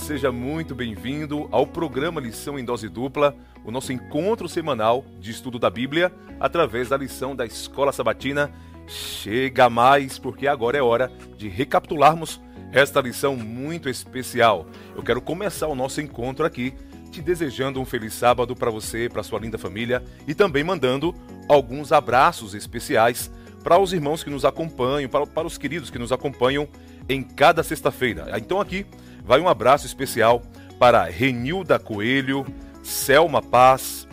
seja muito bem-vindo ao programa Lição em Dose Dupla, o nosso encontro semanal de estudo da Bíblia através da lição da Escola Sabatina. Chega mais, porque agora é hora de recapitularmos esta lição muito especial. Eu quero começar o nosso encontro aqui te desejando um feliz sábado para você, para sua linda família e também mandando alguns abraços especiais para os irmãos que nos acompanham, para, para os queridos que nos acompanham em cada sexta-feira. Então aqui vai um abraço especial para Renilda Coelho, Selma Paz,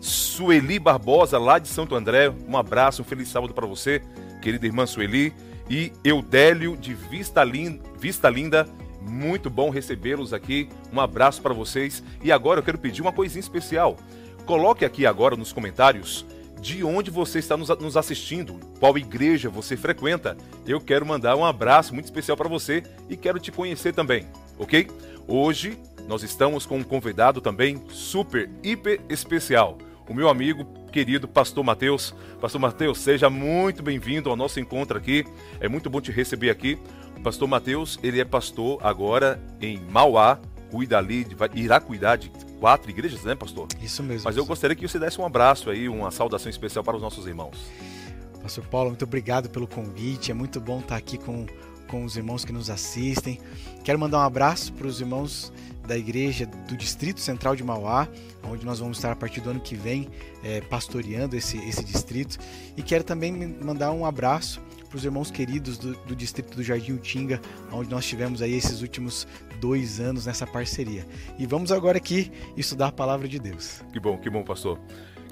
Sueli Barbosa, lá de Santo André. Um abraço, um feliz sábado para você, querida irmã Sueli. E Eudélio de Vista Linda, Vista Linda muito bom recebê-los aqui. Um abraço para vocês. E agora eu quero pedir uma coisinha especial. Coloque aqui agora nos comentários de onde você está nos assistindo, qual igreja você frequenta. Eu quero mandar um abraço muito especial para você e quero te conhecer também, ok? Hoje nós estamos com um convidado também super, hiper especial. O meu amigo querido Pastor Mateus. Pastor Mateus, seja muito bem-vindo ao nosso encontro aqui. É muito bom te receber aqui. O Pastor Mateus, ele é pastor agora em Mauá, cuida ali, irá cuidar de quatro igrejas, né, pastor? Isso mesmo. Mas eu gostaria que você desse um abraço aí, uma saudação especial para os nossos irmãos. Pastor Paulo, muito obrigado pelo convite. É muito bom estar aqui com, com os irmãos que nos assistem. Quero mandar um abraço para os irmãos da igreja do Distrito Central de Mauá, onde nós vamos estar a partir do ano que vem é, pastoreando esse, esse distrito. E quero também mandar um abraço para os irmãos queridos do, do, distrito do Jardim Utinga, onde nós tivemos aí esses últimos dois anos nessa parceria. E vamos agora aqui estudar a palavra de Deus. Que bom, que bom, pastor.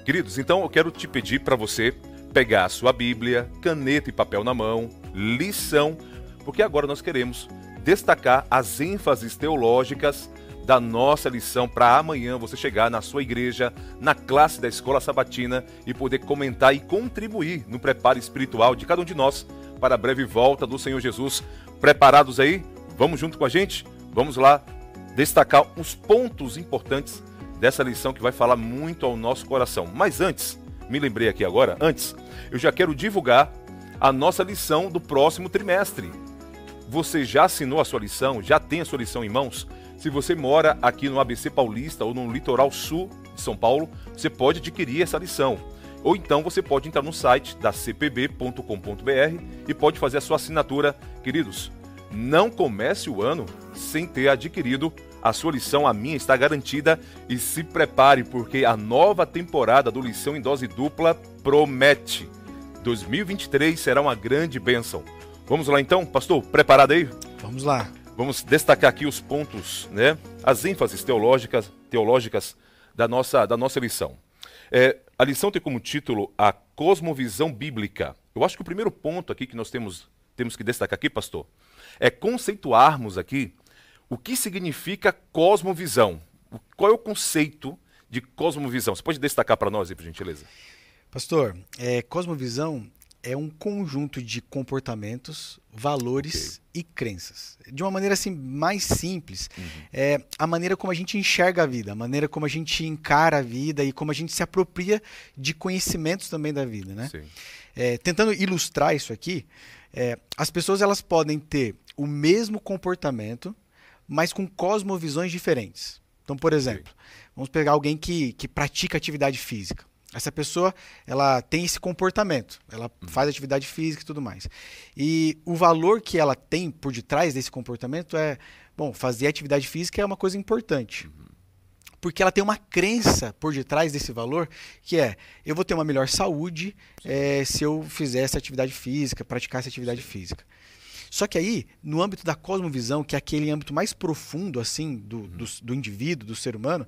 Queridos, então eu quero te pedir para você pegar a sua Bíblia, caneta e papel na mão, lição, porque agora nós queremos destacar as ênfases teológicas da nossa lição para amanhã você chegar na sua igreja, na classe da escola sabatina e poder comentar e contribuir no preparo espiritual de cada um de nós para a breve volta do Senhor Jesus. Preparados aí? Vamos junto com a gente? Vamos lá destacar os pontos importantes dessa lição que vai falar muito ao nosso coração. Mas antes, me lembrei aqui agora, antes, eu já quero divulgar a nossa lição do próximo trimestre. Você já assinou a sua lição? Já tem a sua lição em mãos? Se você mora aqui no ABC Paulista ou no litoral sul de São Paulo, você pode adquirir essa lição. Ou então você pode entrar no site da cpb.com.br e pode fazer a sua assinatura. Queridos, não comece o ano sem ter adquirido a sua lição, a minha está garantida e se prepare porque a nova temporada do Lição em Dose Dupla promete. 2023 será uma grande bênção. Vamos lá então, pastor, preparado aí? Vamos lá. Vamos destacar aqui os pontos, né? As ênfases teológicas, teológicas da nossa, da nossa lição. É, a lição tem como título a cosmovisão bíblica. Eu acho que o primeiro ponto aqui que nós temos, temos que destacar aqui, pastor, é conceituarmos aqui o que significa cosmovisão. Qual é o conceito de cosmovisão? Você pode destacar para nós aí, por gentileza? Pastor, é, cosmovisão é um conjunto de comportamentos, valores okay. e crenças. De uma maneira assim mais simples, uhum. é a maneira como a gente enxerga a vida, a maneira como a gente encara a vida e como a gente se apropria de conhecimentos também da vida, né? É, tentando ilustrar isso aqui, é, as pessoas elas podem ter o mesmo comportamento, mas com cosmovisões diferentes. Então, por exemplo, okay. vamos pegar alguém que, que pratica atividade física. Essa pessoa, ela tem esse comportamento, ela uhum. faz atividade física e tudo mais. E o valor que ela tem por detrás desse comportamento é, bom, fazer atividade física é uma coisa importante. Uhum. Porque ela tem uma crença por detrás desse valor, que é, eu vou ter uma melhor saúde é, se eu fizer essa atividade física, praticar essa atividade física. Só que aí, no âmbito da cosmovisão, que é aquele âmbito mais profundo, assim, do, uhum. do, do indivíduo, do ser humano,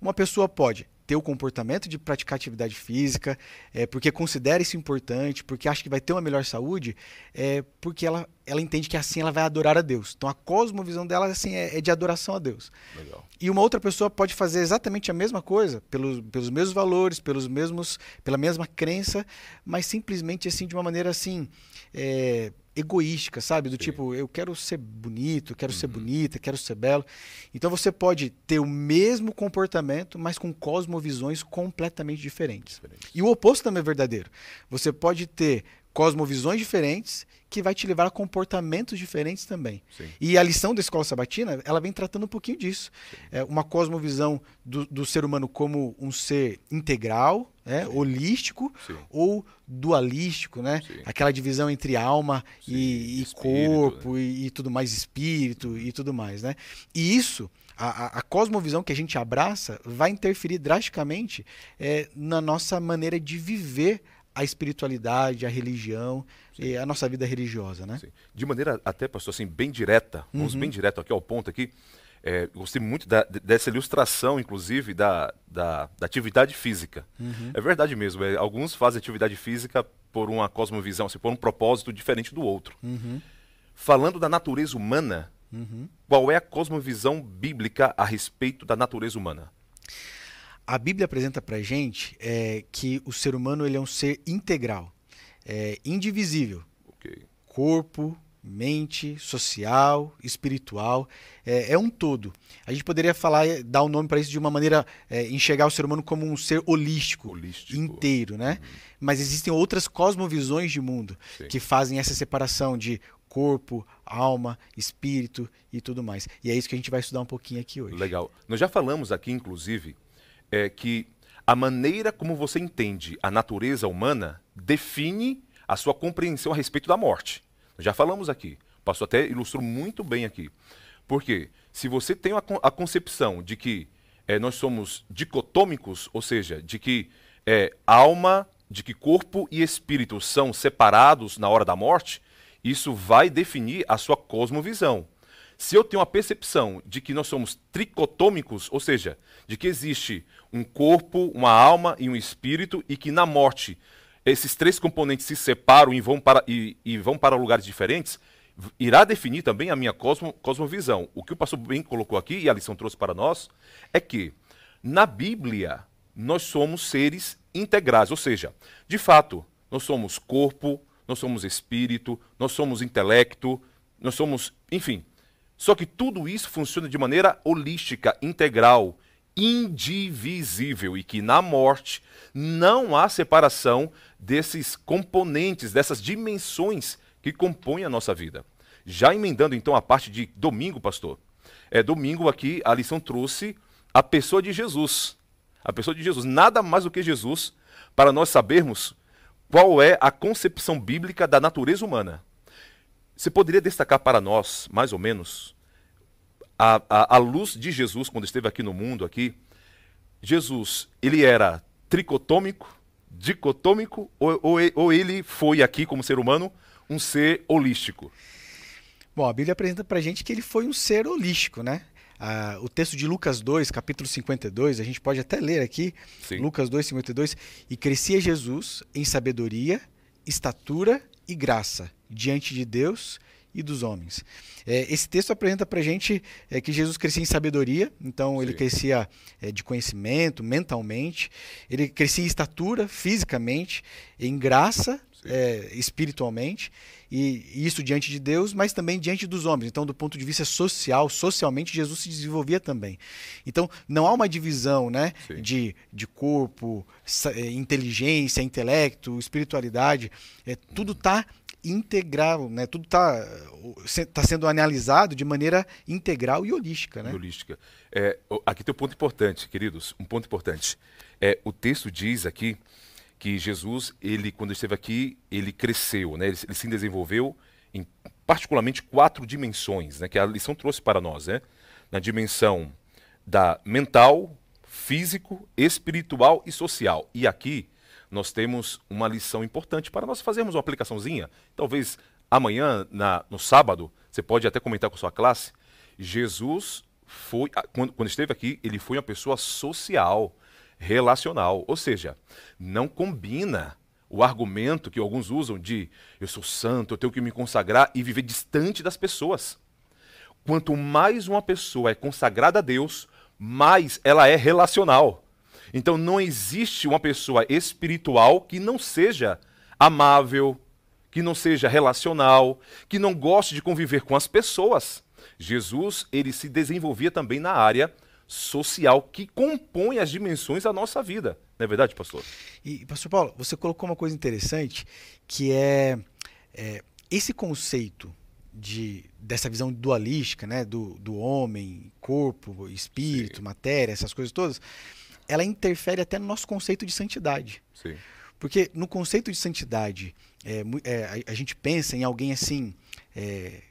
uma pessoa pode ter o comportamento de praticar atividade física, é, porque considera isso importante, porque acha que vai ter uma melhor saúde, é, porque ela, ela entende que assim ela vai adorar a Deus. Então a cosmovisão dela assim, é, é de adoração a Deus. Legal. E uma outra pessoa pode fazer exatamente a mesma coisa, pelos, pelos mesmos valores, pelos mesmos, pela mesma crença, mas simplesmente assim de uma maneira assim. É, egoística, sabe? Do Sim. tipo, eu quero ser bonito, quero uhum. ser bonita, quero ser belo. Então você pode ter o mesmo comportamento, mas com cosmovisões completamente diferentes. Diferente. E o oposto também é verdadeiro. Você pode ter cosmovisões diferentes que vai te levar a comportamentos diferentes também. Sim. E a lição da escola sabatina, ela vem tratando um pouquinho disso. É uma cosmovisão do, do ser humano como um ser integral, né, holístico Sim. ou dualístico, né? Sim. Aquela divisão entre alma e, e espírito, corpo e, e tudo mais, espírito e tudo mais, né? E isso, a, a- a cosmovisão que a gente abraça, vai interferir drasticamente é, na nossa maneira de viver a espiritualidade, a religião e a nossa vida religiosa, né? Sim. De maneira até, pastor, assim, bem direta, vamos Uhum. bem direto aqui ao ponto aqui. É, gostei muito da- de- dessa ilustração, inclusive, da, da, da atividade física. Uhum. É verdade mesmo. é, alguns fazem atividade física por uma cosmovisão, assim, por um propósito diferente do outro. Uhum. Falando da natureza humana, Uhum. qual é a cosmovisão bíblica a respeito da natureza humana? A Bíblia apresenta pra gente é, que o ser humano ele é um ser integral, é, indivisível, Ok. corpo, mente, social, espiritual, é, é um todo. A gente poderia falar, dar o nome para isso de uma maneira, é, enxergar o ser humano como um ser holístico, Holístico. inteiro, né? Mas existem outras cosmovisões de mundo Sim. que fazem essa separação de corpo, alma, espírito e tudo mais. E é isso que a gente vai estudar um pouquinho aqui hoje. Legal. Nós já falamos aqui, inclusive, é, que a maneira como você entende a natureza humana define a sua compreensão a respeito da morte. Já falamos aqui. O pastor até ilustrou muito bem aqui. Porque se você tem a concepção de que é, nós somos dicotômicos, ou seja, de que é, alma, de que corpo e espírito são separados na hora da morte, isso vai definir a sua cosmovisão. Se eu tenho a percepção de que nós somos tricotômicos, ou seja, de que existe um corpo, uma alma e um espírito, e que na morte esses três componentes se separam e vão para, e, e vão para lugares diferentes, irá definir também a minha cosmo, cosmovisão. O que o pastor bem colocou aqui, e a lição trouxe para nós, é que na Bíblia nós somos seres integrais, ou seja, de fato, nós somos corpo, nós somos espírito, nós somos intelecto, nós somos, enfim. Só que tudo isso funciona de maneira holística, integral, indivisível e que na morte não há separação desses componentes, dessas dimensões que compõem a nossa vida. Já emendando então a parte de domingo, pastor. É domingo aqui a lição trouxe a pessoa de Jesus. A pessoa de Jesus, nada mais do que Jesus, para nós sabermos qual é a concepção bíblica da natureza humana. Você poderia destacar para nós, mais ou menos, a, a, a luz de Jesus quando esteve aqui no mundo aqui? Jesus, ele era tricotômico, dicotômico, ou, ou, ou ele foi aqui como ser humano um ser holístico? Bom, a Bíblia apresenta pra gente que ele foi um ser holístico, né? Ah, o texto de Lucas 2, capítulo 52, a gente pode até ler aqui, Sim. Lucas 2, 52, e crescia Jesus em sabedoria, estatura e graça diante de Deus e dos homens. É, esse texto apresenta pra gente é, que Jesus crescia em sabedoria, então ele Sim. crescia é, de conhecimento, mentalmente, ele crescia em estatura, fisicamente, em graça. É, espiritualmente, e e isso diante de Deus, mas também diante dos homens. Então, do ponto de vista social, socialmente, Jesus se desenvolvia também. Então, não há uma divisão né, Sim. de, de corpo, eh, inteligência, intelecto, espiritualidade. É, tudo está integral, né? tudo está tá sendo analisado de maneira integral e holística. Né? holística. É, aqui tem um ponto importante, queridos, um ponto importante. É, o texto diz aqui que Jesus, ele quando esteve aqui, ele cresceu, né? ele, ele se desenvolveu em particularmente quatro dimensões, né? que a lição trouxe para nós, né? na dimensão da mental, físico, espiritual e social. E aqui nós temos uma lição importante para nós fazermos uma aplicaçãozinha. Talvez amanhã, na, no sábado, você pode até comentar com a sua classe. Jesus foi, quando, quando esteve aqui, ele foi uma pessoa social, relacional. Ou seja, não combina o argumento que alguns usam de eu sou santo, eu tenho que me consagrar e viver distante das pessoas. Quanto mais uma pessoa é consagrada a Deus, mais ela é relacional. Então não existe uma pessoa espiritual que não seja amável, que não seja relacional, que não goste de conviver com as pessoas. Jesus, ele se desenvolvia também na área social que compõe as dimensões da nossa vida. Não é verdade, pastor? E, pastor Paulo, você colocou uma coisa interessante que é, é esse conceito de, dessa visão dualística, né, do, do homem, corpo, espírito, Sim. matéria, essas coisas todas, ela interfere até no nosso conceito de santidade. Sim. Porque no conceito de santidade, é, é, a, a, gente pensa em alguém assim, é,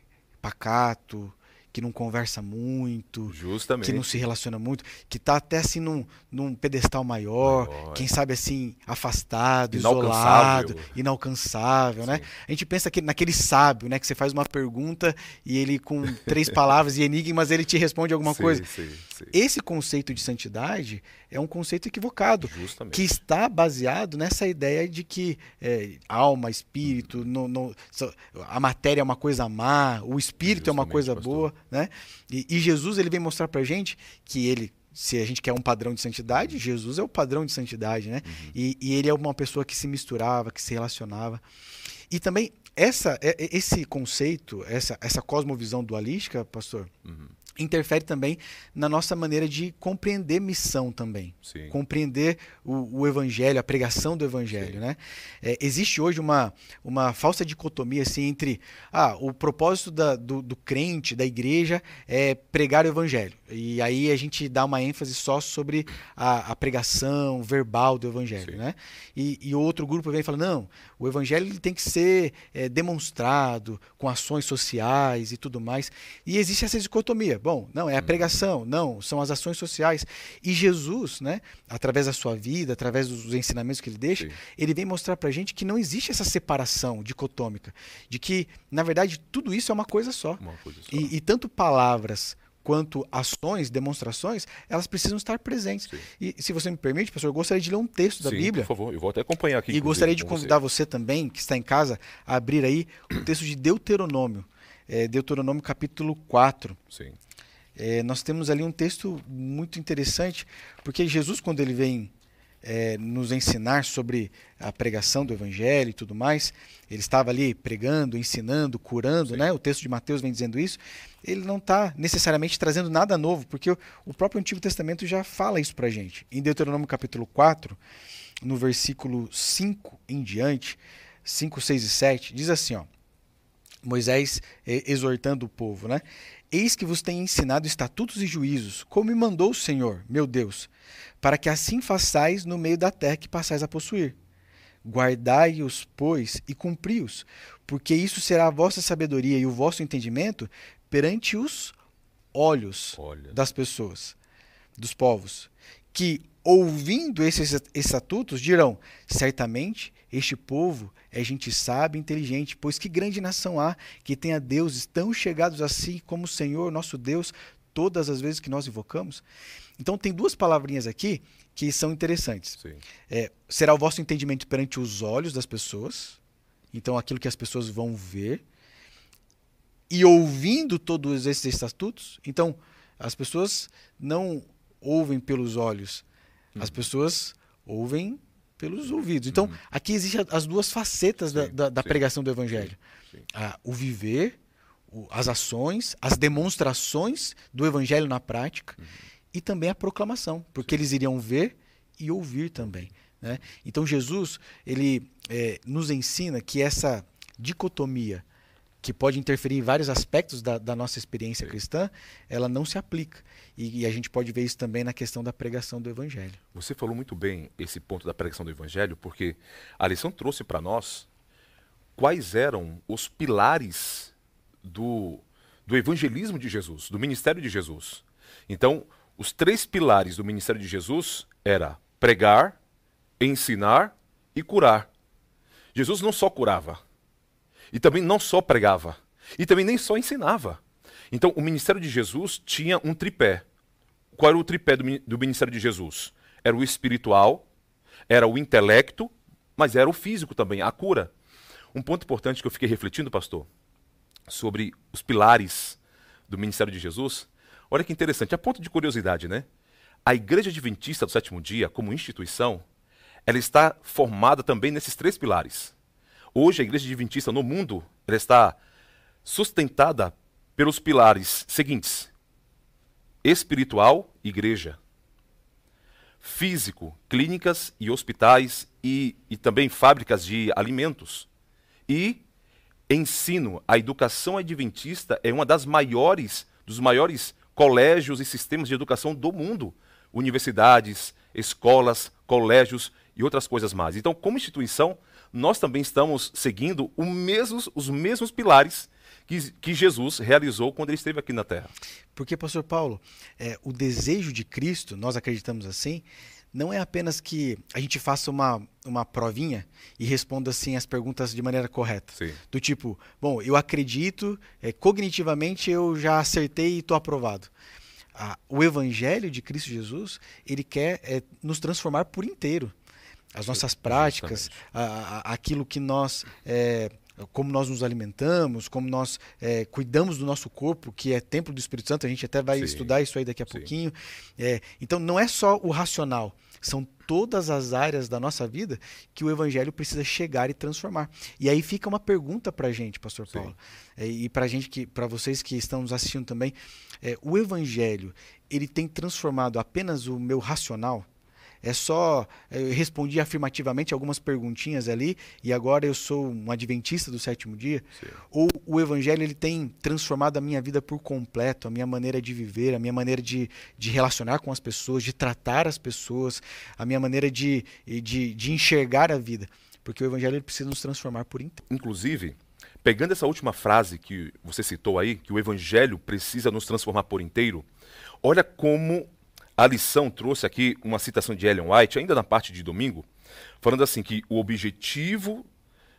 pacato, que não conversa muito, Justamente. que não se relaciona muito, que está até assim num, num pedestal maior, maior, quem sabe assim, afastado, isolado, inalcançável, né? A gente pensa que, naquele sábio, né? Que você faz uma pergunta e ele com três palavras e enigmas ele te responde alguma sim, coisa. Sim, Esse conceito de santidade é um conceito equivocado, Justamente. que está baseado nessa ideia de que é, alma, espírito, uhum. no, no, a matéria é uma coisa má, o espírito Justamente, é uma coisa pastor. boa, né? E, e Jesus ele vem mostrar para gente que ele se a gente quer um padrão de santidade, Jesus é o padrão de santidade, né? Uhum. E, e, ele é uma pessoa que se misturava, que se relacionava. E também essa, é, é, esse conceito, essa, essa cosmovisão dualística, pastor, uhum interfere também na nossa maneira de compreender missão também. Sim. Compreender o, o, evangelho, a pregação do evangelho. Né? É, existe hoje uma, uma falsa dicotomia assim, entre ah, o propósito da, do, do, crente, da igreja, é pregar o evangelho. E aí a gente dá uma ênfase só sobre a, a pregação verbal do evangelho. Né? E, e outro grupo vem e fala, não, o evangelho tem que ser é, demonstrado com ações sociais e tudo mais. E existe essa dicotomia. Bom, não, é a pregação, não, são as ações sociais. E Jesus, né, através da sua vida, através dos ensinamentos que ele deixa, Sim. ele vem mostrar pra gente que não existe essa separação dicotômica, de que, na verdade, tudo isso é uma coisa só. Uma coisa só. E, e tanto palavras quanto ações, demonstrações, elas precisam estar presentes. Sim. E se você me permite, pastor, eu gostaria de ler um texto da Sim, Bíblia. Por favor, eu vou até acompanhar aqui. E gostaria de convidar você. você. também, que está em casa, a abrir aí o texto de Deuteronômio. É, Deuteronômio capítulo 4. Sim. É, nós temos ali um texto muito interessante, porque Jesus, quando ele vem é, nos ensinar sobre a pregação do Evangelho e tudo mais, ele estava ali pregando, ensinando, curando, né? o texto de Mateus vem dizendo isso, ele não está necessariamente trazendo nada novo, porque o, o próprio Antigo Testamento já fala isso para gente. Em Deuteronômio capítulo 4, no versículo 5 em diante, 5, 6 e 7, diz assim, ó, Moisés exortando o povo, né? Eis que vos tenho ensinado estatutos e juízos, como me mandou o Senhor, meu Deus, para que assim façais no meio da terra que passais a possuir. Guardai-os, pois, e cumpri-os, porque isso será a vossa sabedoria e o vosso entendimento perante os olhos Olha. das pessoas, dos povos, que, ouvindo esses estatutos, dirão: certamente este povo é gente sábia e inteligente, pois que grande nação há que tenha deuses tão chegados a si como o Senhor, nosso Deus, todas as vezes que nós invocamos? Então, tem duas palavrinhas aqui que são interessantes. É, será o vosso entendimento perante os olhos das pessoas, então aquilo que as pessoas vão ver, e ouvindo todos esses estatutos, então as pessoas não ouvem pelos olhos, as uhum. pessoas ouvem pelos ouvidos. Então, uhum. aqui existem as duas facetas sim, da, da, da pregação do evangelho: ah, o viver, o, as ações, as demonstrações do evangelho na prática uhum. e também a proclamação, porque sim. eles iriam ver e ouvir também. Né? Então, Jesus ele é, nos ensina que essa dicotomia que pode interferir em vários aspectos da, da nossa experiência cristã, ela não se aplica. E, e, a gente pode ver isso também na questão da pregação do Evangelho. Você falou muito bem esse ponto da pregação do Evangelho, porque a lição trouxe para nós quais eram os pilares do, do evangelismo de Jesus, do ministério de Jesus. Então, os três pilares do ministério de Jesus era pregar, ensinar e curar. Jesus não só curava, e também não só pregava, e também nem só ensinava. Então, o ministério de Jesus tinha um tripé. Qual era o tripé do, do ministério de Jesus? Era o espiritual, era o intelecto, mas era o físico também, a cura. Um ponto importante que eu fiquei refletindo, pastor, sobre os pilares do ministério de Jesus. Olha que interessante, a ponto de curiosidade, né? A Igreja Adventista do Sétimo Dia, como instituição, ela está formada também nesses três pilares. Hoje, a igreja adventista no mundo está sustentada pelos pilares seguintes: espiritual, igreja. Físico, clínicas e hospitais e, e também fábricas de alimentos. E ensino, a educação adventista é uma das maiores, dos maiores colégios e sistemas de educação do mundo. Universidades, escolas, colégios e outras coisas mais. Então, como instituição, nós também estamos seguindo mesmos, os mesmos pilares que, que, Jesus realizou quando ele esteve aqui na Terra. Porque, pastor Paulo, é, o desejo de Cristo, nós acreditamos assim, não é apenas que a gente faça uma, uma provinha e responda assim as perguntas de maneira correta. Sim. Do tipo, bom, eu acredito, é, cognitivamente eu já acertei e estou aprovado. Ah, o evangelho de Cristo Jesus, ele quer é, nos transformar por inteiro. As nossas práticas, a, a, aquilo que nós é, como nós nos alimentamos, como nós é, cuidamos do nosso corpo, que é templo do Espírito Santo, a gente até vai Sim. estudar isso aí daqui a Sim. pouquinho. É, então, não é só o racional, são todas as áreas da nossa vida que o Evangelho precisa chegar e transformar. E aí fica uma pergunta para a gente, Pastor Paulo, é, e para gente que, para vocês que estão nos assistindo também, é, o Evangelho ele tem transformado apenas o meu racional? É só eu respondi afirmativamente algumas perguntinhas ali e agora eu sou um adventista do sétimo dia? Sim. Ou o evangelho ele tem transformado a minha vida por completo, a minha maneira de viver, a minha maneira de, de relacionar com as pessoas, de tratar as pessoas, a minha maneira de, de, de enxergar a vida? Porque o evangelho ele precisa nos transformar por inteiro. Inclusive, pegando essa última frase que você citou aí, que o evangelho precisa nos transformar por inteiro, olha como a lição trouxe aqui uma citação de Ellen White, ainda na parte de domingo, falando assim que o objetivo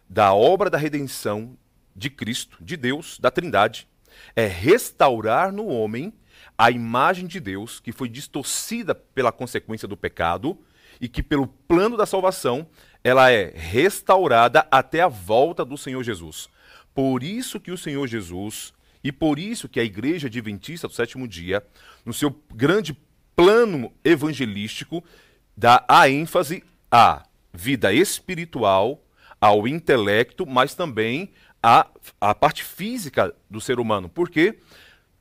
da obra da redenção de Cristo, de Deus, da Trindade, é restaurar no homem a imagem de Deus que foi distorcida pela consequência do pecado e que pelo plano da salvação ela é restaurada até a volta do Senhor Jesus. Por isso que o Senhor Jesus e por isso que a igreja adventista do sétimo dia, no seu grande plano evangelístico dá a ênfase à vida espiritual, ao intelecto, mas também à, à parte física do ser humano. Porque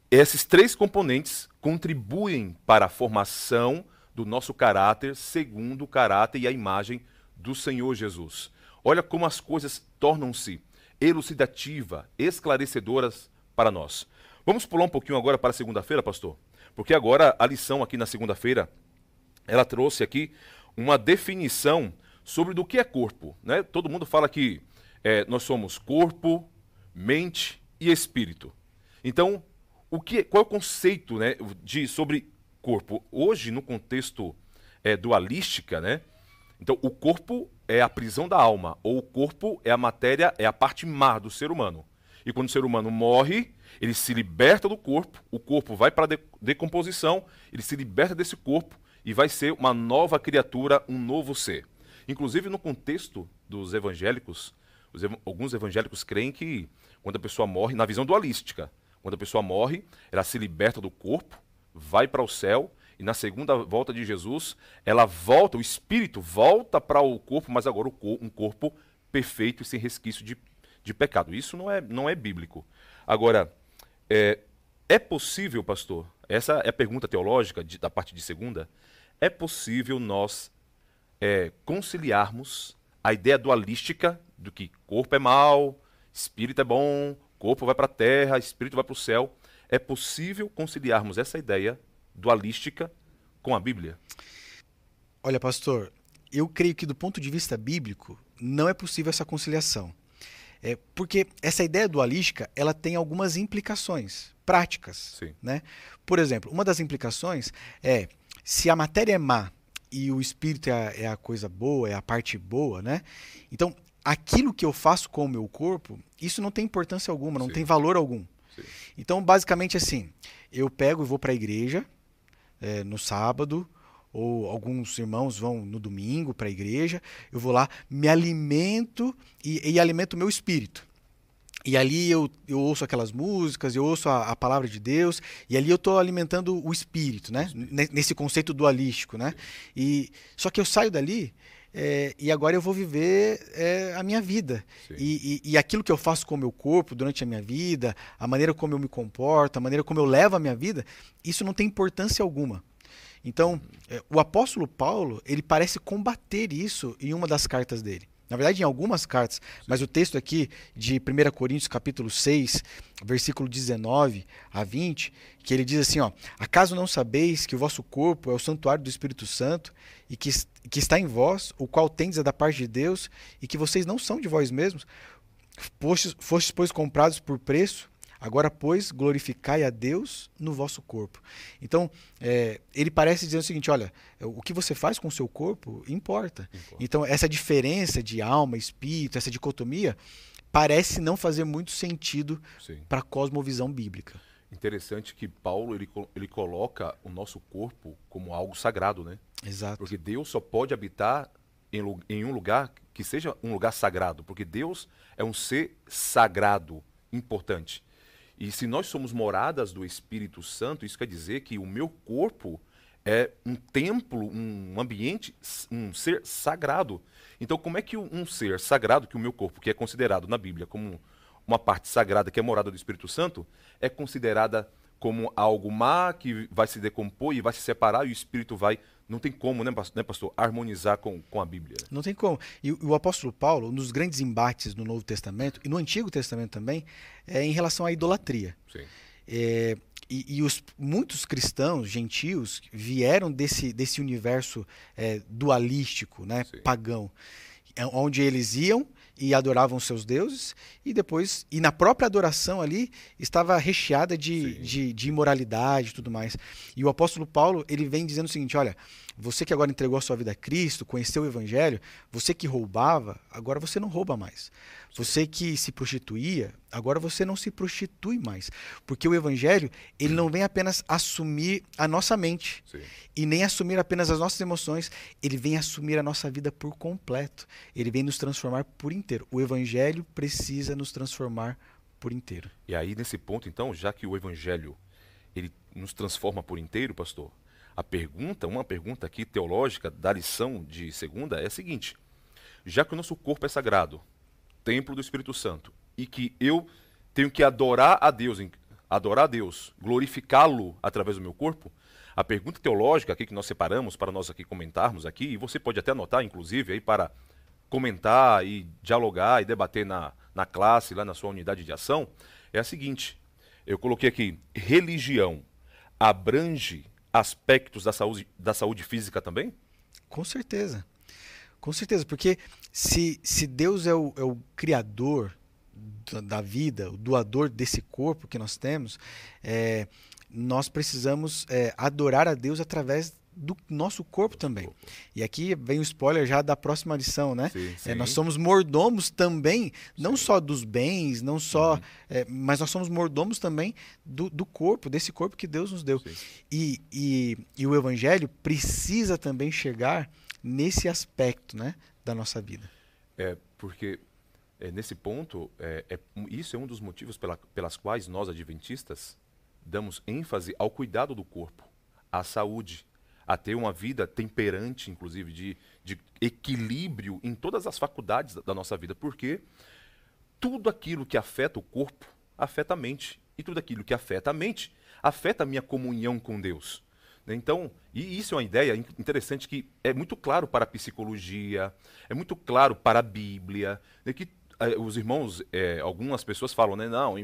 esses três componentes contribuem para a formação do nosso caráter segundo o caráter e a imagem do Senhor Jesus. Olha como as coisas tornam-se elucidativa, esclarecedoras para nós. Vamos pular um pouquinho agora para segunda-feira, pastor? Porque agora a lição aqui na segunda-feira, ela trouxe aqui uma definição sobre do que é corpo. Né? Todo mundo fala que é, nós somos corpo, mente e espírito. Então, o que, qual é o conceito né, de, sobre corpo? Hoje, no contexto é, dualística, né? Então, o corpo é a prisão da alma, ou o corpo é a matéria, é a parte má do ser humano. E quando o ser humano morre, ele se liberta do corpo, o corpo vai para a decomposição, ele se liberta desse corpo e vai ser uma nova criatura, um novo ser. Inclusive, no contexto dos evangélicos, ev alguns evangélicos creem que quando a pessoa morre, na visão dualística, quando a pessoa morre, ela se liberta do corpo, vai para o céu e na segunda volta de Jesus, ela volta, o espírito volta para o corpo, mas agora um corpo perfeito e sem resquício de, de pecado. Isso não é, não é bíblico. Agora, é, é possível, pastor, essa é a pergunta teológica de, da parte de segunda, é possível nós é, conciliarmos a ideia dualística do que corpo é mal, espírito é bom, corpo vai para a terra, espírito vai para o céu. É possível conciliarmos essa ideia dualística com a Bíblia? Olha, pastor, eu creio que do ponto de vista bíblico não é possível essa conciliação. É, porque essa ideia dualística ela tem algumas implicações práticas. Sim. Né? Por exemplo, uma das implicações é se a matéria é má e o espírito é a, é a coisa boa, é a parte boa, né? Então, aquilo que eu faço com o meu corpo, isso não tem importância alguma, não Sim. tem valor algum. Sim. Então, basicamente assim, eu pego e vou para a igreja é, no sábado, ou alguns irmãos vão no domingo para a igreja, eu vou lá, me alimento e, e alimento o meu espírito. E ali eu, eu ouço aquelas músicas, eu ouço a, a palavra de Deus, e ali eu estou alimentando o espírito, né? Nesse conceito dualístico, né? E, só que eu saio dali, é, e agora eu vou viver é, a minha vida. E, e, e, aquilo que eu faço com o meu corpo durante a minha vida, a maneira como eu me comporto, a maneira como eu levo a minha vida, isso não tem importância alguma. Então, é, o apóstolo Paulo, ele parece combater isso em uma das cartas dele. Na verdade, em algumas cartas, mas o texto aqui de 1 Coríntios capítulo 6, versículo 19 a 20, que ele diz assim, ó: "Acaso não sabeis que o vosso corpo é o santuário do Espírito Santo e que, que está em vós, o qual tendes da parte de Deus, e que vocês não são de vós mesmos, fostes, fostes pois comprados por preço, Agora, pois, glorificai a Deus no vosso corpo. Então, é, ele parece dizer o seguinte: olha, o que você faz com o seu corpo importa. importa. Então, essa diferença de alma, espírito, essa dicotomia, parece não fazer muito sentido para a cosmovisão bíblica. Interessante que Paulo ele, ele coloca o nosso corpo como algo sagrado, né? Exato. Porque Deus só pode habitar em, em um lugar que seja um lugar sagrado, porque Deus é um ser sagrado, importante. E se nós somos moradas do Espírito Santo, isso quer dizer que o meu corpo é um templo, um ambiente, um ser sagrado. Então, como é que um ser sagrado, que o meu corpo, que é considerado na Bíblia como uma parte sagrada, que é morada do Espírito Santo, é considerada como algo má que vai se decompor e vai se separar e o Espírito vai não tem como, né, pastor, né, pastor harmonizar com, com a Bíblia. Não tem como. E o apóstolo Paulo, nos grandes embates no Novo Testamento e no Antigo Testamento também, é em relação à idolatria. Sim. É, e, e os, muitos cristãos, gentios, vieram desse, desse universo é, dualístico, né, pagão, é, onde eles iam e adoravam seus deuses, e depois, e na própria adoração ali, estava recheada de, de, de, imoralidade e tudo mais. E o apóstolo Paulo, ele vem dizendo o seguinte: olha, você que agora entregou a sua vida a Cristo, conheceu o Evangelho, você que roubava, agora você não rouba mais. Você que se prostituía, agora você não se prostitui mais. Porque o Evangelho, ele não vem apenas assumir a nossa mente Sim. e nem assumir apenas as nossas emoções, ele vem assumir a nossa vida por completo. Ele vem nos transformar por inteiro. O Evangelho precisa nos transformar por inteiro. E aí, nesse ponto, então, já que o Evangelho ele nos transforma por inteiro, pastor, a pergunta, uma pergunta aqui teológica da lição de segunda é a seguinte: já que o nosso corpo é sagrado, templo do Espírito Santo e que eu tenho que adorar a Deus, adorar a Deus, glorificá-lo através do meu corpo, a pergunta teológica aqui que nós separamos para nós aqui comentarmos aqui, e você pode até anotar, inclusive, aí para comentar e dialogar e debater na, na classe, lá na sua unidade de ação, é a seguinte. Eu coloquei aqui, religião abrange aspectos da saúde, da saúde física também? Com certeza. Com certeza, porque se, se Deus é o, é o criador da, da, vida, o doador desse corpo que nós temos, é, nós precisamos é, adorar a Deus através do nosso corpo também. E aqui vem o spoiler já da próxima lição, né? Sim, sim. É, nós somos mordomos também, não sim. só dos bens, não só, uhum. é, mas nós somos mordomos também do, do, corpo, desse corpo que Deus nos deu. E, e, e o Evangelho precisa também chegar nesse aspecto né, da nossa vida. É, porque é, nesse ponto, é, é, isso é um dos motivos pela, pelas quais nós, adventistas, damos ênfase ao cuidado do corpo, à saúde, a ter uma vida temperante, inclusive, de, de equilíbrio em todas as faculdades da, da nossa vida, porque tudo aquilo que afeta o corpo afeta a mente, e tudo aquilo que afeta a mente afeta a minha comunhão com Deus. Né? Então, e isso é uma ideia interessante que é muito claro para a psicologia, é muito claro para a Bíblia, né? que eh, os irmãos, é, algumas pessoas falam, né, não,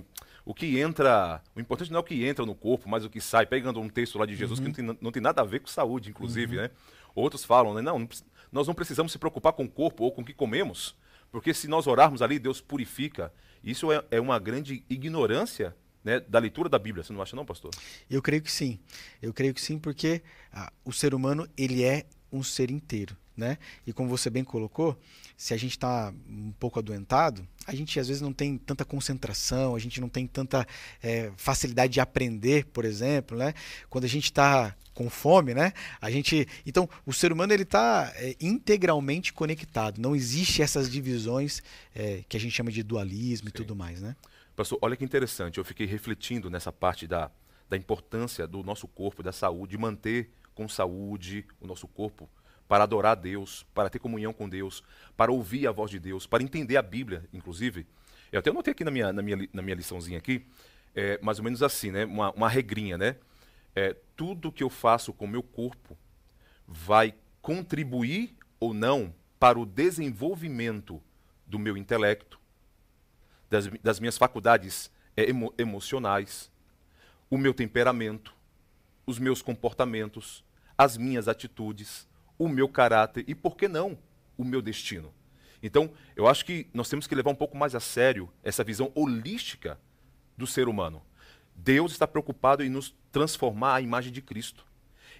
o que entra, o importante não é o que entra no corpo, mas o que sai, pegando um texto lá de Jesus uhum. que não tem, não tem, nada a ver com saúde, inclusive, uhum. né? Outros falam, né, não, nós não precisamos se preocupar com o corpo ou com o que comemos, porque se nós orarmos ali, Deus purifica. Isso é, é uma grande ignorância né, da leitura da Bíblia, você não acha não, pastor? Eu creio que sim. Eu creio que sim, porque ah, o ser humano ele é um ser inteiro, né? E como você bem colocou, se a gente está um pouco adoentado, a gente às vezes não tem tanta concentração, a gente não tem tanta é, facilidade de aprender, por exemplo, né? Quando a gente está com fome, né? A gente, então, o ser humano ele está é, integralmente conectado. Não existe essas divisões é, que a gente chama de dualismo Sim. e tudo mais, né? Pastor, olha que interessante, eu fiquei refletindo nessa parte da, da importância do nosso corpo, da saúde, de manter com saúde o nosso corpo para adorar a Deus, para ter comunhão com Deus, para ouvir a voz de Deus, para entender a Bíblia, inclusive. Eu até anotei aqui na minha, na minha, na minha liçãozinha aqui, é, mais ou menos assim, né? Uma, uma regrinha, né? É, tudo que eu faço com o meu corpo vai contribuir ou não para o desenvolvimento do meu intelecto, das, das minhas faculdades é, emo, emocionais, o meu temperamento, os meus comportamentos, as minhas atitudes, o meu caráter e, por que não, o meu destino. Então, eu acho que nós temos que levar um pouco mais a sério essa visão holística do ser humano. Deus está preocupado em nos transformar à imagem de Cristo.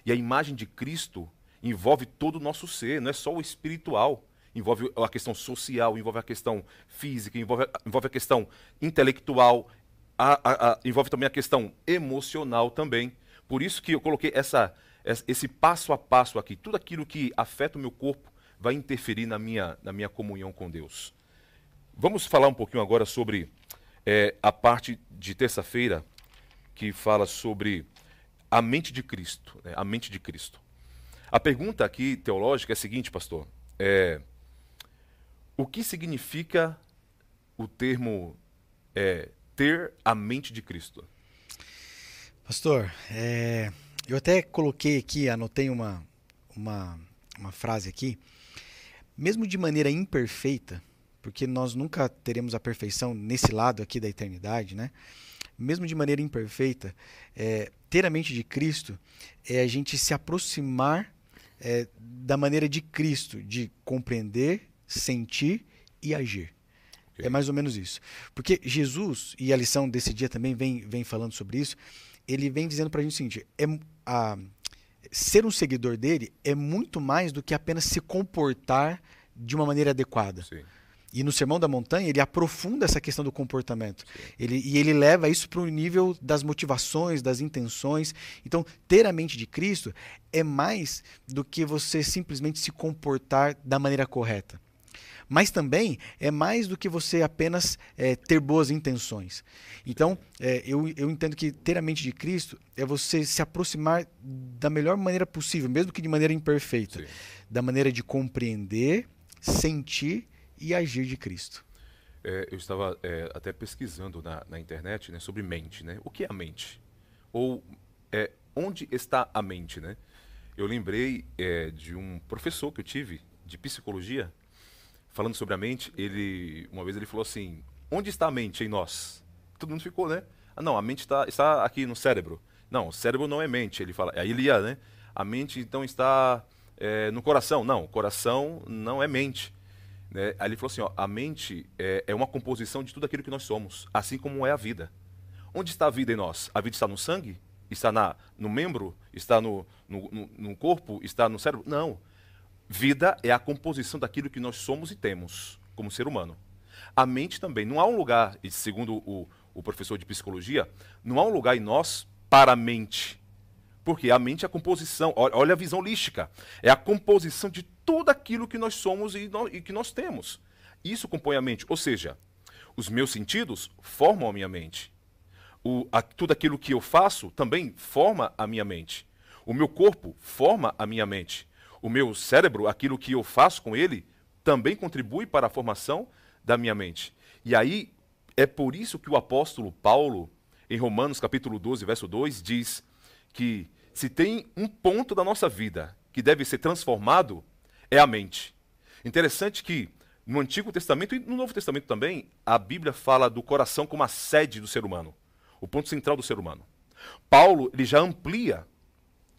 E a imagem de Cristo envolve todo o nosso ser, não é só o espiritual. Envolve a questão social, envolve a questão física, envolve, envolve a questão intelectual, a, a, a, envolve também a questão emocional também. Por isso que eu coloquei essa, esse passo a passo aqui. Tudo aquilo que afeta o meu corpo vai interferir na minha, na minha comunhão com Deus. Vamos falar um pouquinho agora sobre é, a parte de terça-feira que fala sobre a mente de Cristo. Né? A mente de Cristo. A pergunta aqui teológica é a seguinte, pastor: é, o que significa o termo é, ter a mente de Cristo? Pastor, é, eu até coloquei aqui, anotei uma, uma, uma frase aqui, mesmo de maneira imperfeita, porque nós nunca teremos a perfeição nesse lado aqui da eternidade, né? Mesmo de maneira imperfeita, é, ter a mente de Cristo é a gente se aproximar é, da maneira de Cristo, de compreender, sentir e agir. Okay. É mais ou menos isso. Porque Jesus, e a lição desse dia também vem, vem falando sobre isso, ele vem dizendo para a gente o seguinte: é, a, ser um seguidor dele é muito mais do que apenas se comportar de uma maneira adequada. Sim. E no Sermão da Montanha, ele aprofunda essa questão do comportamento. Ele, e ele leva isso para o nível das motivações, das intenções. Então, ter a mente de Cristo é mais do que você simplesmente se comportar da maneira correta. Mas também é mais do que você apenas é, ter boas intenções. Então, é, eu, eu entendo que ter a mente de Cristo é você se aproximar da melhor maneira possível, mesmo que de maneira imperfeita. Sim. Da maneira de compreender, sentir e agir de Cristo. É, eu estava é, até pesquisando na, na, internet né, sobre mente. Né? O que é a mente? Ou é, onde está a mente? Né? Eu lembrei é, de um professor que eu tive de psicologia, falando sobre a mente. Ele Uma vez ele falou assim: Onde está a mente em nós? Todo mundo ficou, né? Ah, não, a mente está, está aqui no cérebro. Não, o cérebro não é mente. Ele fala, aí ele ia, né? A mente então está é, no coração. Não, o coração não é mente. Né? Aí ele falou assim: ó, a mente é, é, uma composição de tudo aquilo que nós somos, assim como é a vida. Onde está a vida em nós? A vida está no sangue? Está na, no membro? Está no, no, no, no corpo? Está no cérebro? Não. Vida é a composição daquilo que nós somos e temos como ser humano. A mente também. Não há um lugar, e segundo o, o professor de psicologia, não há um lugar em nós para a mente. Porque a mente é a composição, olha a visão holística, é a composição de tudo aquilo que nós somos e, e que nós temos. Isso compõe a mente. Ou seja, os meus sentidos formam a minha mente. O, a, tudo aquilo que eu faço também forma a minha mente. O meu corpo forma a minha mente. O meu cérebro, aquilo que eu faço com ele, também contribui para a formação da minha mente. E aí, é por isso que o apóstolo Paulo, em Romanos capítulo 12, verso 2, diz que se tem um ponto da nossa vida que deve ser transformado, é a mente. Interessante que no Antigo Testamento e no Novo Testamento também, a Bíblia fala do coração como a sede do ser humano, o ponto central do ser humano. Paulo ele já amplia,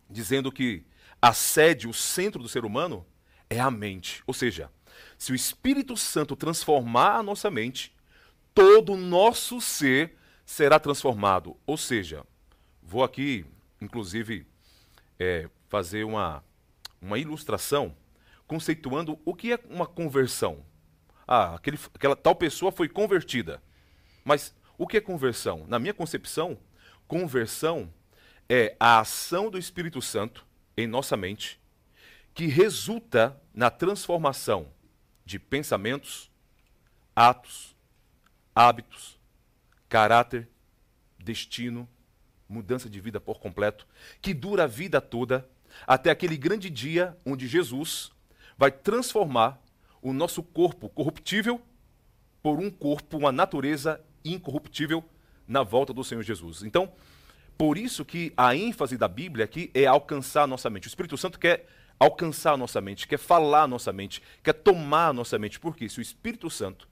dizendo que a sede, o centro do ser humano, é a mente. Ou seja, se o Espírito Santo transformar a nossa mente, todo o nosso ser será transformado. Ou seja, vou aqui inclusive, é, fazer uma, uma ilustração conceituando o que é uma conversão. Ah, aquele, aquela tal pessoa foi convertida. Mas o que é conversão? Na minha concepção, conversão é a ação do Espírito Santo em nossa mente que resulta na transformação de pensamentos, atos, hábitos, caráter, destino mudança de vida por completo, que dura a vida toda, até aquele grande dia onde Jesus vai transformar o nosso corpo corruptível por um corpo, uma natureza incorruptível na volta do Senhor Jesus. Então, por isso que a ênfase da Bíblia aqui é alcançar a nossa mente. O Espírito Santo quer alcançar a nossa mente, quer falar a nossa mente, quer tomar a nossa mente. Porque se o Espírito Santo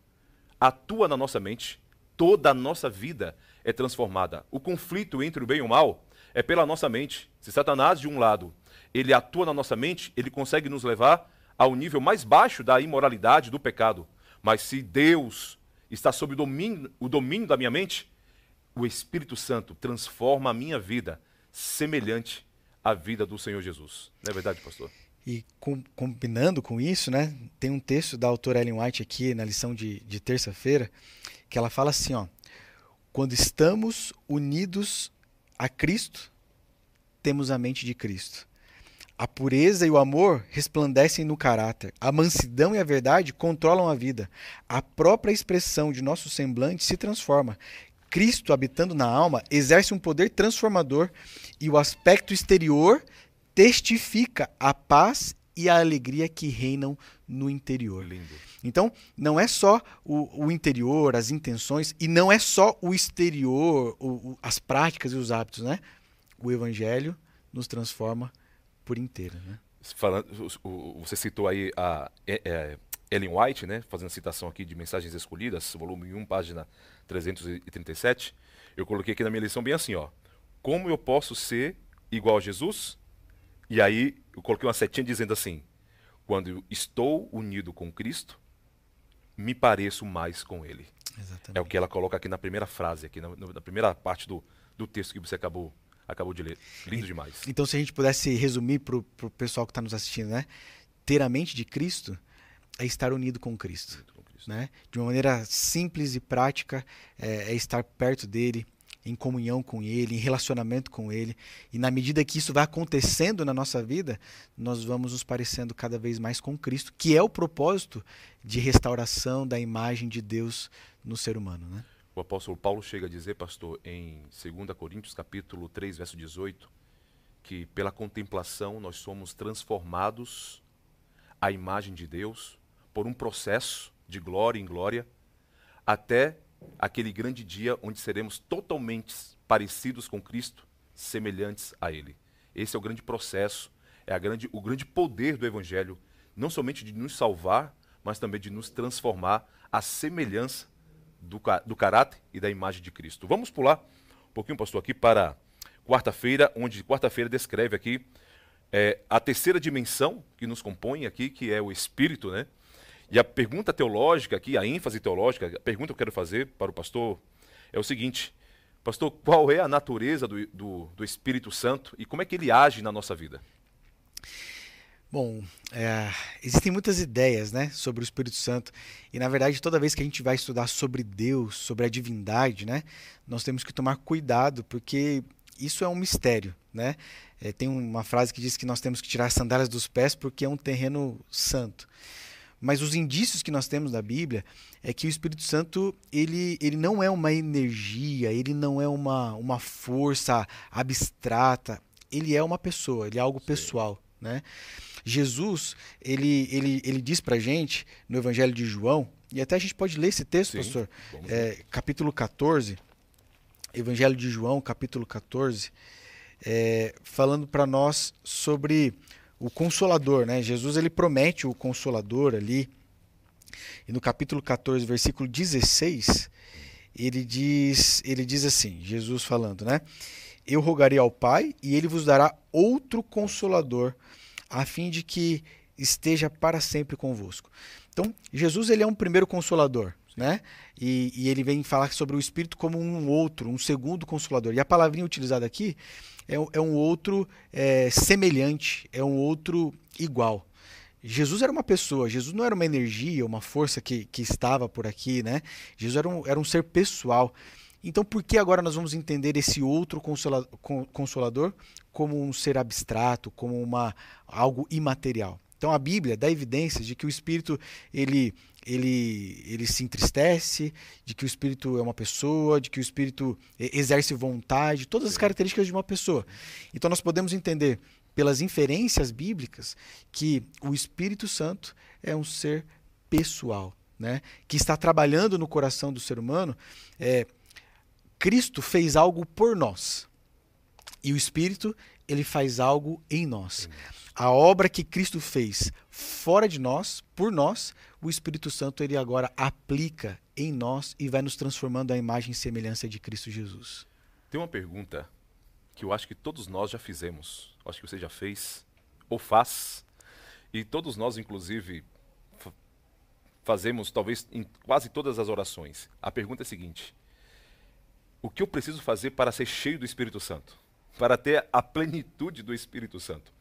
atua na nossa mente, toda a nossa vida é transformada. O conflito entre o bem e o mal é pela nossa mente. Se Satanás, de um lado, ele atua na nossa mente, ele consegue nos levar ao nível mais baixo da imoralidade, do pecado. Mas se Deus está sob o domínio, o domínio da minha mente, o Espírito Santo transforma a minha vida semelhante à vida do Senhor Jesus. Não é verdade, pastor? E com, combinando com isso, né, tem um texto da autora Ellen White aqui na lição de, de terça-feira, que ela fala assim, ó, quando estamos unidos a Cristo, temos a mente de Cristo. A pureza e o amor resplandecem no caráter. A mansidão e a verdade controlam a vida. A própria expressão de nosso semblante se transforma. Cristo habitando na alma exerce um poder transformador e o aspecto exterior testifica a paz e a alegria que reinam no interior. Lindo. Então, não é só o, o interior, as intenções, e não é só o exterior, o, o, as práticas e os hábitos, né? O evangelho nos transforma por inteiro, né? Falando, você citou aí a é, é, Ellen White, né? Fazendo citação aqui de Mensagens Escolhidas, volume 1, página 337, eu coloquei aqui na minha lição bem assim, ó. Como eu posso ser igual a Jesus? E aí eu coloquei uma setinha dizendo assim: quando estou unido com Cristo, me pareço mais com Ele. Exatamente. É o que ela coloca aqui na primeira frase, aqui na, na primeira parte do, do texto que você acabou, acabou de ler. Lindo demais. Então, se a gente pudesse resumir para o pessoal que está nos assistindo, né? Ter a mente de Cristo é estar unido com Cristo. Né? De uma maneira simples e prática, é, é estar perto dele, em comunhão com Ele, em relacionamento com Ele. E na medida que isso vai acontecendo na nossa vida, nós vamos nos parecendo cada vez mais com Cristo, que é o propósito de restauração da imagem de Deus no ser humano. Né? O apóstolo Paulo chega a dizer, pastor, em 2 Coríntios capítulo 3, verso 18, que pela contemplação nós somos transformados à imagem de Deus por um processo de glória em glória, até aquele grande dia onde seremos totalmente parecidos com Cristo, semelhantes a Ele. Esse é o grande processo, é grande, o grande poder do Evangelho, não somente de nos salvar, mas também de nos transformar à semelhança do, do caráter e da imagem de Cristo. Vamos pular um pouquinho, pastor, aqui para quarta-feira, onde quarta-feira descreve aqui é, a terceira dimensão que nos compõe aqui, que é o Espírito, né? E a pergunta teológica aqui, a ênfase teológica, a pergunta que eu quero fazer para o pastor é o seguinte: Pastor, qual é a natureza do, do, do Espírito Santo e como é que ele age na nossa vida? Bom, é, existem muitas ideias né, sobre o Espírito Santo e, na verdade, toda vez que a gente vai estudar sobre Deus, sobre a divindade, né, nós temos que tomar cuidado porque isso é um mistério. Né? É, tem uma frase que diz que nós temos que tirar as sandálias dos pés porque é um terreno santo. Mas os indícios que nós temos da Bíblia é que o Espírito Santo ele, ele não é uma energia, ele não é uma, uma força abstrata, ele é uma pessoa, ele é algo Sim. pessoal, né? Jesus, ele, ele, ele diz pra gente no Evangelho de João, e até a gente pode ler esse texto, Sim, pastor, é, capítulo 14, Evangelho de João, capítulo 14, é, falando para nós sobre o consolador, né? Jesus ele promete o consolador ali. E no capítulo 14, versículo 16, ele diz, ele diz assim, Jesus falando, né? Eu rogarei ao Pai e ele vos dará outro consolador, a fim de que esteja para sempre convosco. Então, Jesus ele é um primeiro consolador, né? E, e, ele vem falar sobre o Espírito como um outro, um segundo consolador. E a palavrinha utilizada aqui é, é um outro é, semelhante, é um outro igual. Jesus era uma pessoa, Jesus não era uma energia, uma força que, que estava por aqui, né? Jesus era um, era um ser pessoal. Então, por que agora nós vamos entender esse outro consolador como um ser abstrato, como uma, algo imaterial? Então, a Bíblia dá evidências de que o Espírito ele ele, ele se entristece, de que o espírito é uma pessoa, de que o espírito exerce vontade, todas as características de uma pessoa. Então nós podemos entender pelas inferências bíblicas, que o Espírito Santo é um ser pessoal, né? que está trabalhando no coração do ser humano. É, Cristo fez algo por nós e o Espírito ele faz algo em nós. A obra que Cristo fez fora de nós, por nós, o Espírito Santo ele agora aplica em nós e vai nos transformando à imagem e semelhança de Cristo Jesus. Tem uma pergunta que eu acho que todos nós já fizemos. Acho que você já fez ou faz. E todos nós, inclusive, fazemos talvez em quase todas as orações. A pergunta é a seguinte: O que eu preciso fazer para ser cheio do Espírito Santo? Para ter a plenitude do Espírito Santo?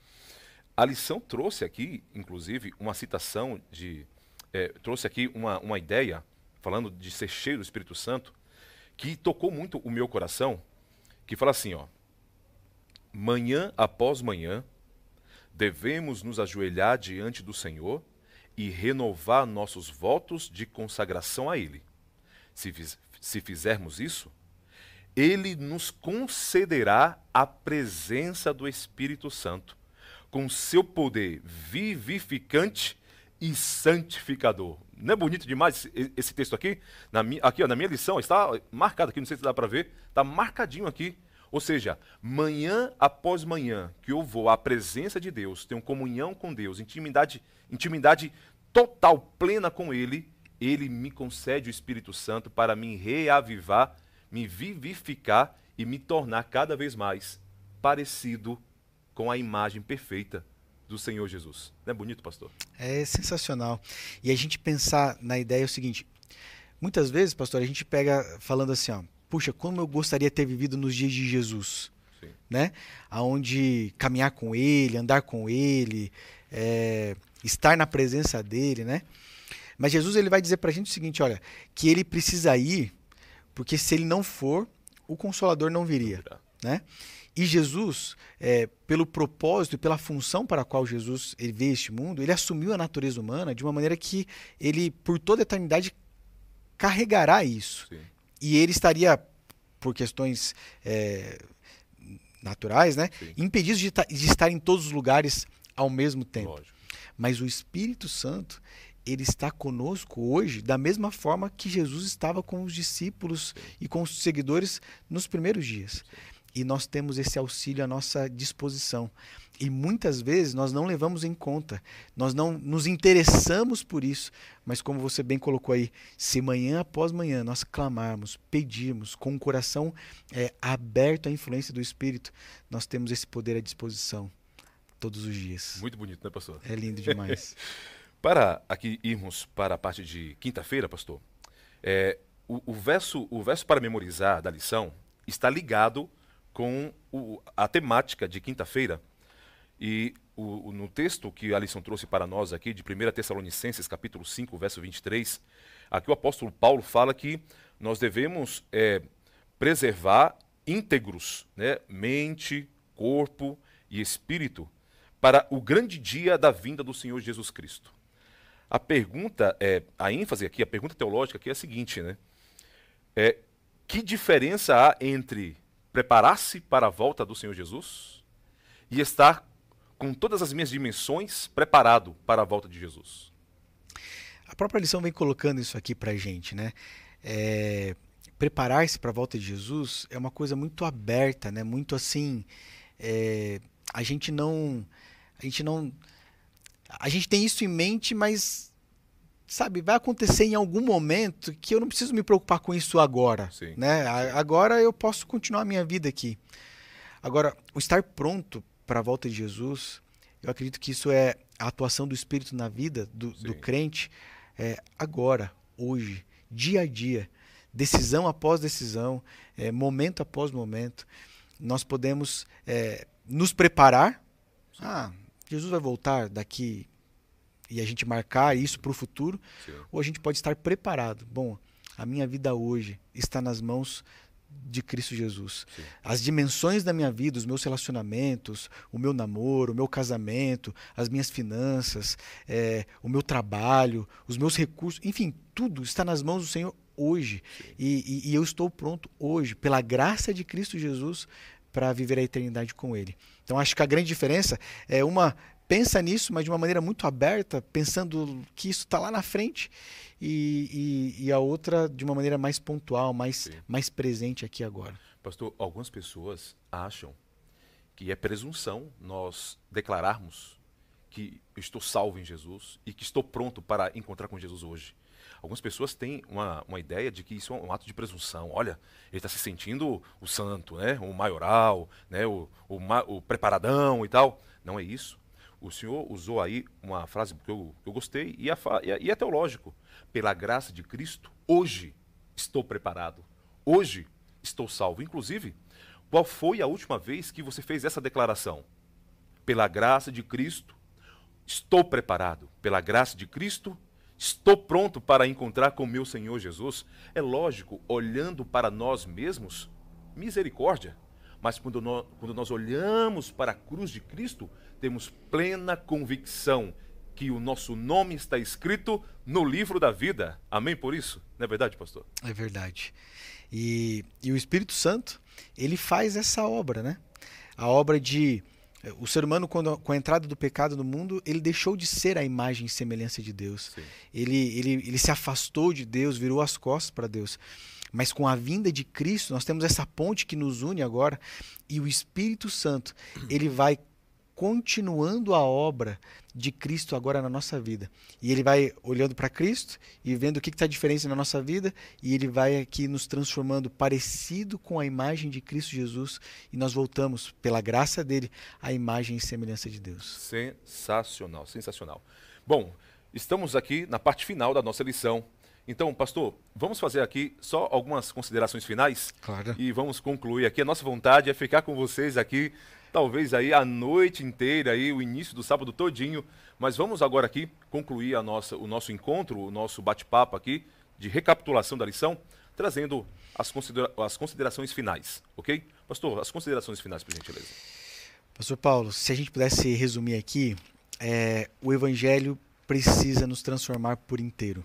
A lição trouxe aqui, inclusive, uma citação de. É, trouxe aqui uma, uma ideia, falando de ser cheio do Espírito Santo, que tocou muito o meu coração, que fala assim, ó. Manhã após manhã, devemos nos ajoelhar diante do Senhor e renovar nossos votos de consagração a Ele. Se, se fizermos isso, Ele nos concederá a presença do Espírito Santo, com seu poder vivificante e santificador. Não é bonito demais esse, texto aqui? Na minha, aqui ó, na minha lição, está marcado aqui, não sei se dá para ver, está marcadinho aqui. Ou seja, manhã após manhã que eu vou à presença de Deus, tenho comunhão com Deus, intimidade, intimidade total, plena com Ele, Ele me concede o Espírito Santo para me reavivar, me vivificar e me tornar cada vez mais parecido com a imagem perfeita do Senhor Jesus. Não é bonito, pastor? É sensacional. E a gente pensar na ideia é o seguinte: muitas vezes, pastor, a gente pega falando assim, ó, puxa, como eu gostaria de ter vivido nos dias de Jesus, Sim. né? Aonde caminhar com Ele, andar com Ele, é, estar na presença dele, né? Mas Jesus ele vai dizer para a gente o seguinte, olha, que ele precisa ir, porque se ele não for, o Consolador não viria, né? E Jesus, é, pelo propósito e pela função para a qual Jesus ele veio este mundo, ele assumiu a natureza humana de uma maneira que ele, por toda a eternidade, carregará isso. Sim. E ele estaria, por questões é, naturais, né, impedido de, de, estar em todos os lugares ao mesmo tempo. Lógico. Mas o Espírito Santo, ele está conosco hoje da mesma forma que Jesus estava com os discípulos Sim. e com os seguidores nos primeiros dias. Sim. E nós temos esse auxílio à nossa disposição. E muitas vezes nós não levamos em conta, nós não nos interessamos por isso, mas como você bem colocou aí, se manhã após manhã nós clamarmos, pedirmos com o coração é, aberto à influência do Espírito, nós temos esse poder à disposição todos os dias. Muito bonito, né, pastor? É lindo demais. para aqui irmos para a parte de quinta-feira, pastor, é, o, o, verso, o verso para memorizar da lição está ligado com o, a temática de quinta-feira e o, no texto que a lição trouxe para nós aqui, de 1 Tessalonicenses, capítulo 5, verso 23, aqui o apóstolo Paulo fala que nós devemos é, preservar íntegros, né, mente, corpo e espírito, para o grande dia da vinda do Senhor Jesus Cristo. A pergunta, é, a ênfase aqui, a pergunta teológica aqui é a seguinte, né? É, que diferença há entre preparar-se para a volta do Senhor Jesus e estar com todas as minhas dimensões preparado para a volta de Jesus. A própria lição vem colocando isso aqui para a gente, né? É, Preparar-se para a volta de Jesus é uma coisa muito aberta, né? Muito assim, é, a gente não, a gente não, a gente tem isso em mente, mas sabe, vai acontecer em algum momento que eu não preciso me preocupar com isso agora, Sim. né? Agora eu posso continuar a minha vida aqui. Agora, o estar pronto para a volta de Jesus, eu acredito que isso é a atuação do Espírito na vida do, do crente é, agora, hoje, dia a dia, decisão após decisão, é, momento após momento. Nós podemos é, nos preparar. Ah, Jesus vai voltar daqui e a gente marcar isso para o futuro, Sim. ou a gente pode estar preparado. Bom, a minha vida hoje está nas mãos de Cristo Jesus. Sim. As dimensões da minha vida, os meus relacionamentos, o meu namoro, o meu casamento, as minhas finanças, é, o meu trabalho, os meus recursos, enfim, tudo está nas mãos do Senhor hoje. E, e, e, eu estou pronto hoje, pela graça de Cristo Jesus, para viver a eternidade com Ele. Então acho que a grande diferença é uma pensa nisso, mas de uma maneira muito aberta, pensando que isso está lá na frente, e, e, e, a outra de uma maneira mais pontual, mais, mais presente aqui agora. Pastor, algumas pessoas acham que é presunção nós declararmos que estou salvo em Jesus e que estou pronto para encontrar com Jesus hoje. Algumas pessoas têm uma, uma ideia de que isso é um ato de presunção. Olha, ele está se sentindo o santo, né? o maioral, né? o, o, o preparadão e tal. Não é isso. O senhor usou aí uma frase que eu, eu gostei e, a, e é teológico. Pela graça de Cristo, hoje estou preparado. Hoje estou salvo. Inclusive, qual foi a última vez que você fez essa declaração? Pela graça de Cristo, estou preparado. Pela graça de Cristo, estou pronto para encontrar com meu Senhor Jesus. É lógico, olhando para nós mesmos, misericórdia. Mas quando nós, quando nós olhamos para a cruz de Cristo, temos plena convicção que o nosso nome está escrito no livro da vida. Amém por isso? Não é verdade, pastor? É verdade. E, e o Espírito Santo, ele faz essa obra, né? A obra de o ser humano, quando, com a entrada do pecado no mundo, ele deixou de ser a imagem e semelhança de Deus. Ele, ele, ele se afastou de Deus, virou as costas para Deus. Mas com a vinda de Cristo, nós temos essa ponte que nos une agora, e o Espírito Santo, ele vai continuando a obra de Cristo agora na nossa vida. E ele vai olhando para Cristo e vendo o que está diferente na nossa vida, e ele vai aqui nos transformando parecido com a imagem de Cristo Jesus, e nós voltamos, pela graça dele, à imagem e semelhança de Deus. Sensacional, sensacional. Bom, estamos aqui na parte final da nossa lição. Então, pastor, vamos fazer aqui só algumas considerações finais. Claro. E vamos concluir aqui. A nossa vontade é ficar com vocês aqui talvez aí a noite inteira, aí, o início do sábado todinho. Mas vamos agora aqui concluir a nossa, o nosso encontro, o nosso bate-papo aqui de recapitulação da lição, trazendo as, considera as considerações finais, ok? Pastor, as considerações finais, por gentileza. Pastor Paulo, se a gente pudesse resumir aqui, é, o Evangelho precisa nos transformar por inteiro.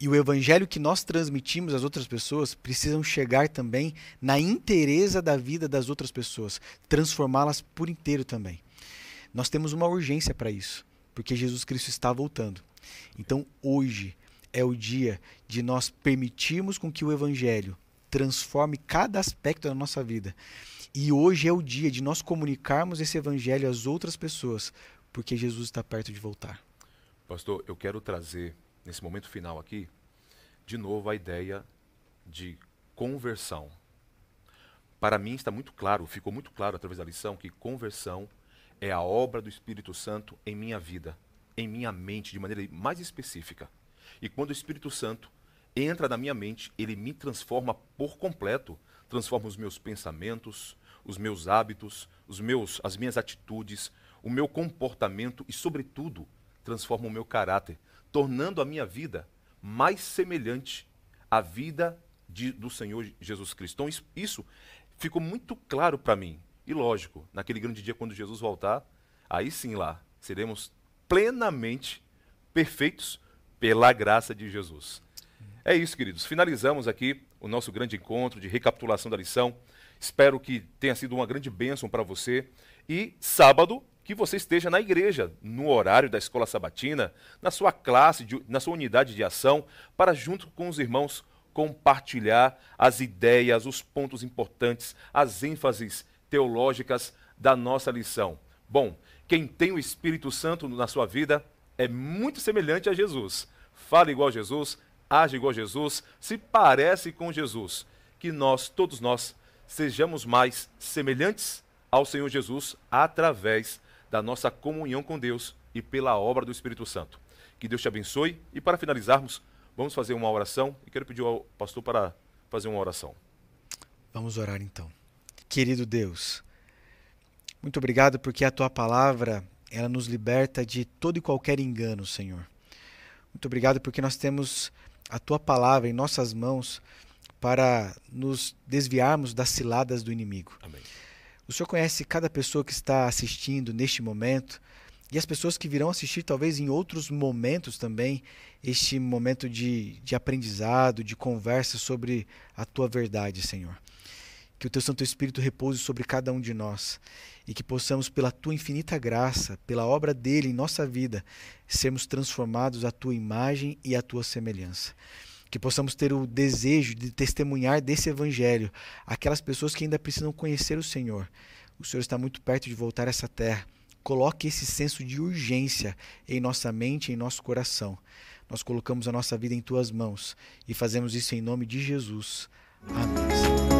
E o evangelho que nós transmitimos às outras pessoas precisam chegar também na inteireza da vida das outras pessoas, transformá-las por inteiro também. Nós temos uma urgência para isso, porque Jesus Cristo está voltando. Então, hoje é o dia de nós permitirmos com que o evangelho transforme cada aspecto da nossa vida. E hoje é o dia de nós comunicarmos esse evangelho às outras pessoas, porque Jesus está perto de voltar. Pastor, eu quero trazer nesse momento final aqui, de novo a ideia de conversão. Para mim está muito claro, ficou muito claro através da lição que conversão é a obra do Espírito Santo em minha vida, em minha mente, de maneira mais específica. E quando o Espírito Santo entra na minha mente, ele me transforma por completo, transforma os meus pensamentos, os meus hábitos, os meus, as minhas atitudes, o meu comportamento e, sobretudo, transforma o meu caráter, tornando a minha vida mais semelhante à vida de, do Senhor Jesus Cristo. Então, isso, ficou muito claro para mim. E lógico, naquele grande dia, quando Jesus voltar, aí sim lá seremos plenamente perfeitos pela graça de Jesus. É isso, queridos. Finalizamos aqui o nosso grande encontro de recapitulação da lição. Espero que tenha sido uma grande bênção para você. E sábado que você esteja na igreja, no horário da escola sabatina, na sua classe, de, na sua unidade de ação, para junto com os irmãos compartilhar as ideias, os pontos importantes, as ênfases teológicas da nossa lição. Bom, quem tem o Espírito Santo na sua vida é muito semelhante a Jesus. Fala igual a Jesus, age igual a Jesus, se parece com Jesus. Que nós, todos nós, sejamos mais semelhantes ao Senhor Jesus através da nossa comunhão com Deus e pela obra do Espírito Santo. Que Deus te abençoe e para finalizarmos, vamos fazer uma oração e quero pedir ao pastor para fazer uma oração. Vamos orar então. Querido Deus, muito obrigado porque a tua palavra, ela nos liberta de todo e qualquer engano, Senhor. Muito obrigado porque nós temos a tua palavra em nossas mãos para nos desviarmos das ciladas do inimigo. Amém. O Senhor conhece cada pessoa que está assistindo neste momento e as pessoas que virão assistir, talvez em outros momentos também, este momento de, de aprendizado, de conversa sobre a tua verdade, Senhor. que o teu Santo Espírito repouse sobre cada um de nós e que possamos, pela tua infinita graça, pela obra dele em nossa vida, sermos transformados à tua imagem e à tua semelhança. Que possamos ter o desejo de testemunhar desse evangelho aquelas pessoas que ainda precisam conhecer o Senhor. O Senhor está muito perto de voltar a essa terra. Coloque esse senso de urgência em nossa mente em nosso coração. Nós colocamos a nossa vida em tuas mãos e fazemos isso em nome de Jesus. Amém.